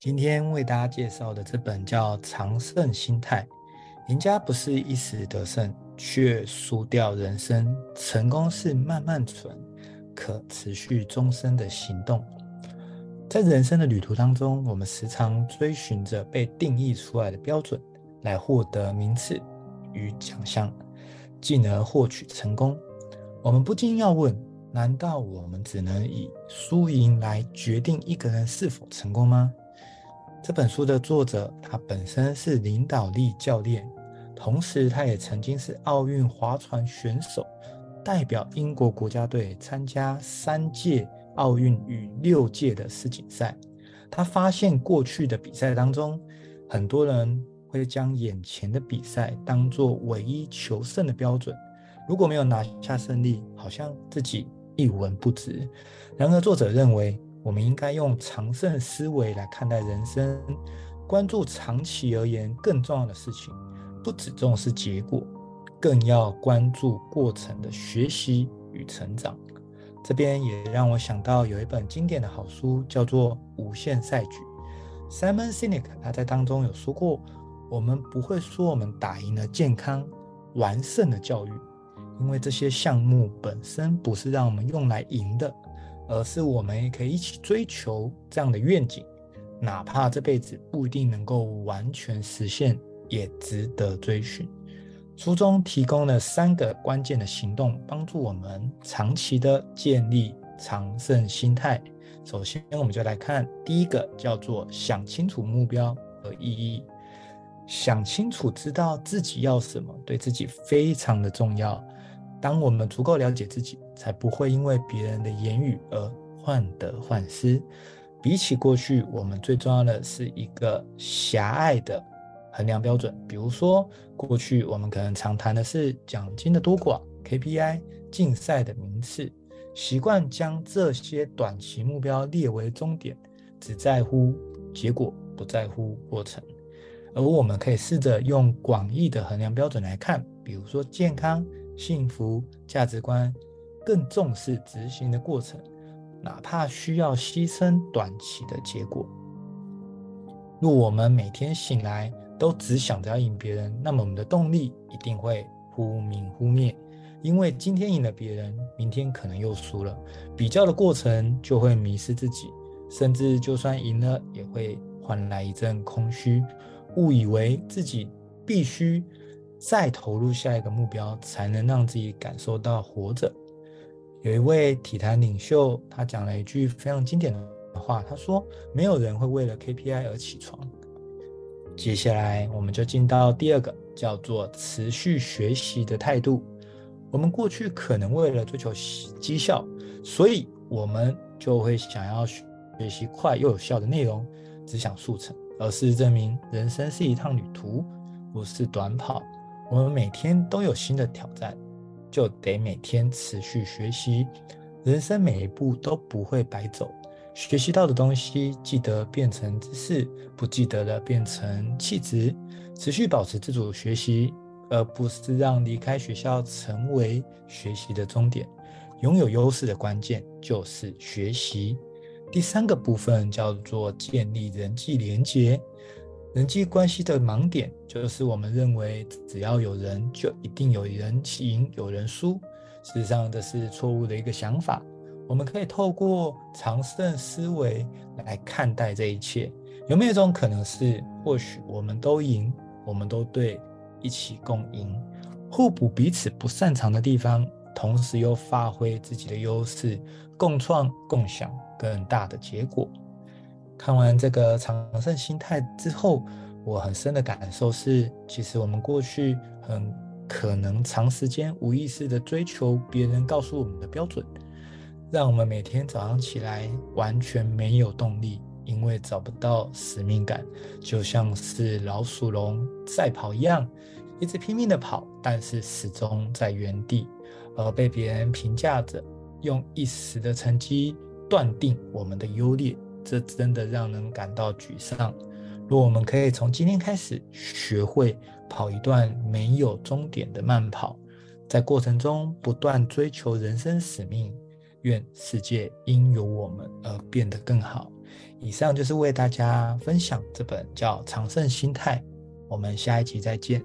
今天为大家介绍的这本叫《常胜心态》，赢家不是一时得胜，却输掉人生。成功是慢慢存，可持续终身的行动。在人生的旅途当中，我们时常追寻着被定义出来的标准，来获得名次与奖项，进而获取成功。我们不禁要问：难道我们只能以输赢来决定一个人是否成功吗？这本书的作者，他本身是领导力教练，同时他也曾经是奥运划船选手，代表英国国家队参加三届奥运与六届的世锦赛。他发现过去的比赛当中，很多人会将眼前的比赛当作唯一求胜的标准，如果没有拿下胜利，好像自己一文不值。然而，作者认为，我们应该用常胜思维来看待人生，关注长期而言更重要的事情，不只重视结果，更要关注过程的学习与成长。这边也让我想到有一本经典的好书，叫做《无限赛局》。Simon Sinek 他在当中有说过：“我们不会说我们打赢了健康、完胜了教育，因为这些项目本身不是让我们用来赢的。”而是我们也可以一起追求这样的愿景，哪怕这辈子不一定能够完全实现，也值得追寻。书中提供了三个关键的行动，帮助我们长期的建立常胜心态。首先，我们就来看第一个，叫做想清楚目标和意义。想清楚，知道自己要什么，对自己非常的重要。当我们足够了解自己，才不会因为别人的言语而患得患失。比起过去，我们最重要的是一个狭隘的衡量标准。比如说，过去我们可能常谈的是奖金的多寡、KPI、竞赛的名次，习惯将这些短期目标列为终点，只在乎结果，不在乎过程。而我们可以试着用广义的衡量标准来看，比如说健康。幸福价值观更重视执行的过程，哪怕需要牺牲短期的结果。若我们每天醒来都只想着要赢别人，那么我们的动力一定会忽明忽灭。因为今天赢了别人，明天可能又输了，比较的过程就会迷失自己，甚至就算赢了，也会换来一阵空虚，误以为自己必须。再投入下一个目标，才能让自己感受到活着。有一位体坛领袖，他讲了一句非常经典的话，他说：“没有人会为了 KPI 而起床。”接下来，我们就进到第二个，叫做持续学习的态度。我们过去可能为了追求绩效，所以我们就会想要学习快又有效的内容，只想速成。而事实证明，人生是一趟旅途，不是短跑。我们每天都有新的挑战，就得每天持续学习。人生每一步都不会白走，学习到的东西记得变成知识，不记得的变成气质。持续保持自主学习，而不是让离开学校成为学习的终点。拥有优势的关键就是学习。第三个部分叫做建立人际连结。人际关系的盲点就是我们认为只要有人就一定有人赢有人输，事实上这是错误的一个想法。我们可以透过常胜思维来看待这一切。有没有一种可能是，或许我们都赢，我们都对，一起共赢，互补彼此不擅长的地方，同时又发挥自己的优势，共创共享更大的结果。看完这个常胜心态之后，我很深的感受是，其实我们过去很可能长时间无意识的追求别人告诉我们的标准，让我们每天早上起来完全没有动力，因为找不到使命感，就像是老鼠笼赛跑一样，一直拼命的跑，但是始终在原地，而被别人评价着，用一时的成绩断定我们的优劣。这真的让人感到沮丧。若我们可以从今天开始学会跑一段没有终点的慢跑，在过程中不断追求人生使命，愿世界因有我们而变得更好。以上就是为大家分享这本叫《长胜心态》，我们下一集再见。